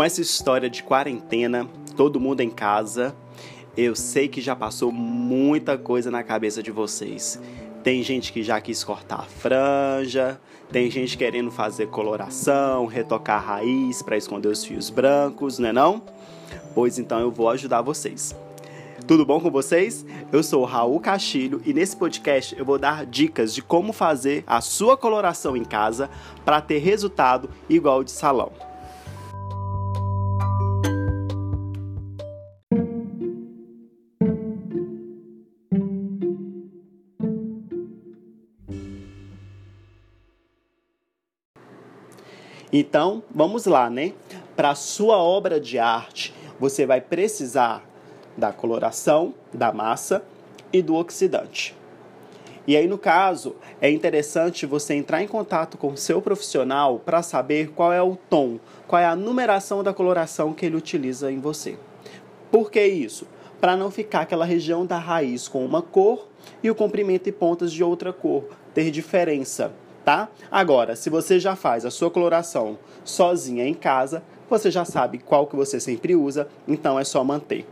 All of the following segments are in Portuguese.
com essa história de quarentena, todo mundo em casa, eu sei que já passou muita coisa na cabeça de vocês. Tem gente que já quis cortar a franja, tem gente querendo fazer coloração, retocar a raiz para esconder os fios brancos, não é não? Pois então eu vou ajudar vocês. Tudo bom com vocês? Eu sou Raul Castilho e nesse podcast eu vou dar dicas de como fazer a sua coloração em casa para ter resultado igual de salão. Então, vamos lá, né? Para sua obra de arte, você vai precisar da coloração da massa e do oxidante. E aí, no caso, é interessante você entrar em contato com o seu profissional para saber qual é o tom, qual é a numeração da coloração que ele utiliza em você. Por que isso? Para não ficar aquela região da raiz com uma cor e o comprimento e pontas de outra cor, ter diferença tá? Agora, se você já faz a sua coloração sozinha em casa, você já sabe qual que você sempre usa, então é só manter.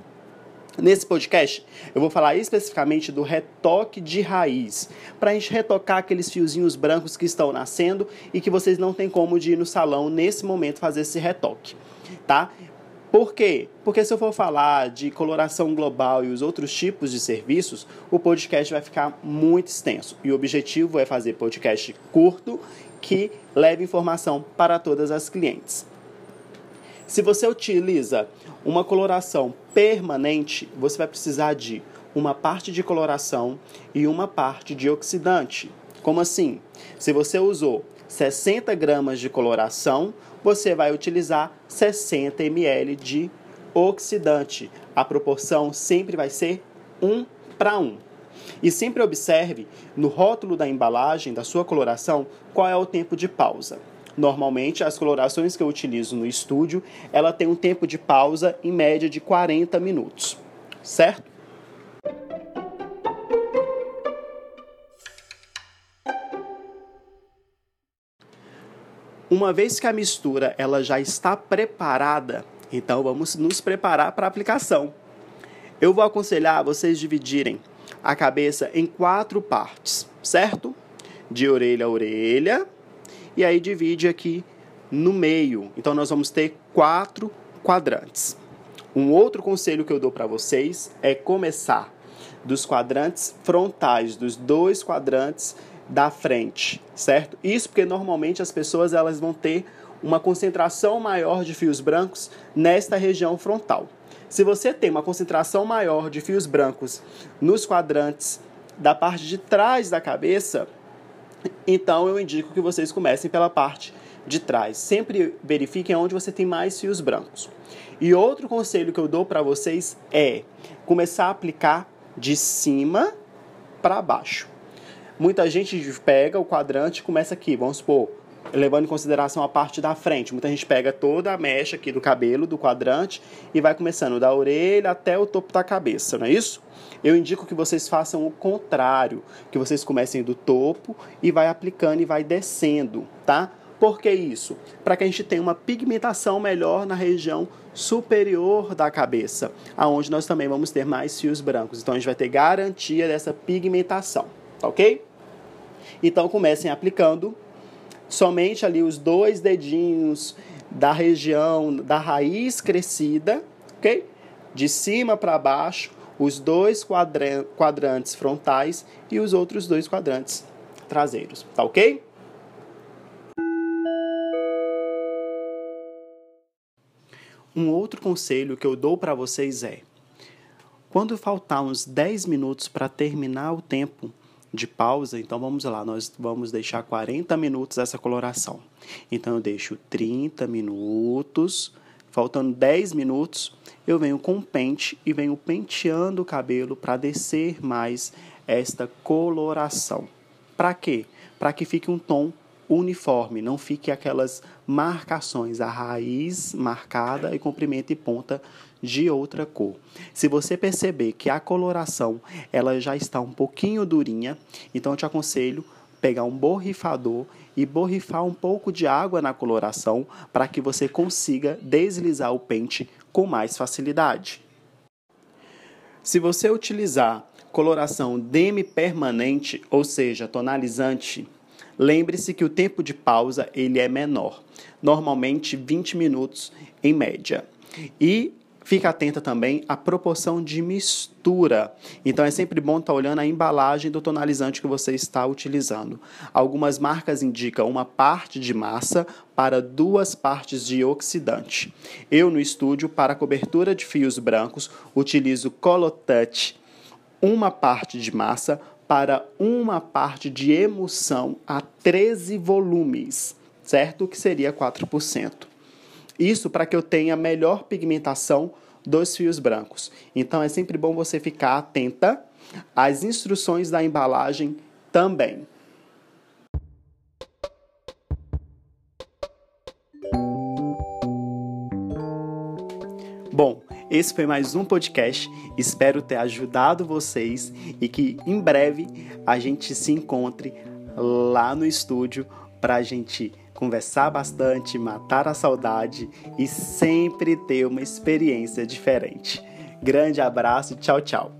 Nesse podcast, eu vou falar especificamente do retoque de raiz, para a gente retocar aqueles fiozinhos brancos que estão nascendo e que vocês não têm como de ir no salão nesse momento fazer esse retoque, tá? Por quê? Porque se eu for falar de coloração global e os outros tipos de serviços, o podcast vai ficar muito extenso. E o objetivo é fazer podcast curto que leve informação para todas as clientes. Se você utiliza uma coloração permanente, você vai precisar de uma parte de coloração e uma parte de oxidante. Como assim? Se você usou 60 gramas de coloração, você vai utilizar 60 ml de oxidante. A proporção sempre vai ser 1 para 1. E sempre observe no rótulo da embalagem da sua coloração qual é o tempo de pausa. Normalmente, as colorações que eu utilizo no estúdio, ela tem um tempo de pausa em média de 40 minutos, certo? Uma vez que a mistura ela já está preparada, então vamos nos preparar para a aplicação. Eu vou aconselhar vocês dividirem a cabeça em quatro partes, certo? De orelha a orelha, e aí divide aqui no meio. Então nós vamos ter quatro quadrantes. Um outro conselho que eu dou para vocês é começar dos quadrantes frontais, dos dois quadrantes da frente, certo? Isso porque normalmente as pessoas elas vão ter uma concentração maior de fios brancos nesta região frontal. Se você tem uma concentração maior de fios brancos nos quadrantes da parte de trás da cabeça, então eu indico que vocês comecem pela parte de trás. Sempre verifiquem onde você tem mais fios brancos. E outro conselho que eu dou para vocês é começar a aplicar de cima para baixo. Muita gente pega o quadrante e começa aqui, vamos supor, levando em consideração a parte da frente. Muita gente pega toda a mecha aqui do cabelo, do quadrante, e vai começando da orelha até o topo da cabeça, não é isso? Eu indico que vocês façam o contrário, que vocês comecem do topo e vai aplicando e vai descendo, tá? Por que isso? Para que a gente tenha uma pigmentação melhor na região superior da cabeça, aonde nós também vamos ter mais fios brancos. Então a gente vai ter garantia dessa pigmentação, ok? Então comecem aplicando somente ali os dois dedinhos da região da raiz crescida, ok? De cima para baixo, os dois quadrantes frontais e os outros dois quadrantes traseiros, tá ok? Um outro conselho que eu dou para vocês é: quando faltar uns 10 minutos para terminar o tempo de pausa, então vamos lá, nós vamos deixar 40 minutos essa coloração. Então eu deixo 30 minutos, faltando 10 minutos, eu venho com o pente e venho penteando o cabelo para descer mais esta coloração. Para quê? Para que fique um tom uniforme, não fique aquelas marcações, a raiz marcada e comprimento e ponta de outra cor. Se você perceber que a coloração ela já está um pouquinho durinha, então eu te aconselho pegar um borrifador e borrifar um pouco de água na coloração para que você consiga deslizar o pente com mais facilidade. Se você utilizar coloração demi-permanente, ou seja, tonalizante, lembre-se que o tempo de pausa ele é menor, normalmente 20 minutos em média. E Fica atenta também à proporção de mistura. Então é sempre bom estar tá olhando a embalagem do tonalizante que você está utilizando. Algumas marcas indicam uma parte de massa para duas partes de oxidante. Eu no estúdio para cobertura de fios brancos utilizo Colotouch, uma parte de massa para uma parte de emulsão a 13 volumes, certo? Que seria 4%. Isso para que eu tenha melhor pigmentação dos fios brancos. Então é sempre bom você ficar atenta às instruções da embalagem também. Bom, esse foi mais um podcast. Espero ter ajudado vocês e que em breve a gente se encontre lá no estúdio para a gente conversar bastante, matar a saudade e sempre ter uma experiência diferente. Grande abraço, tchau, tchau.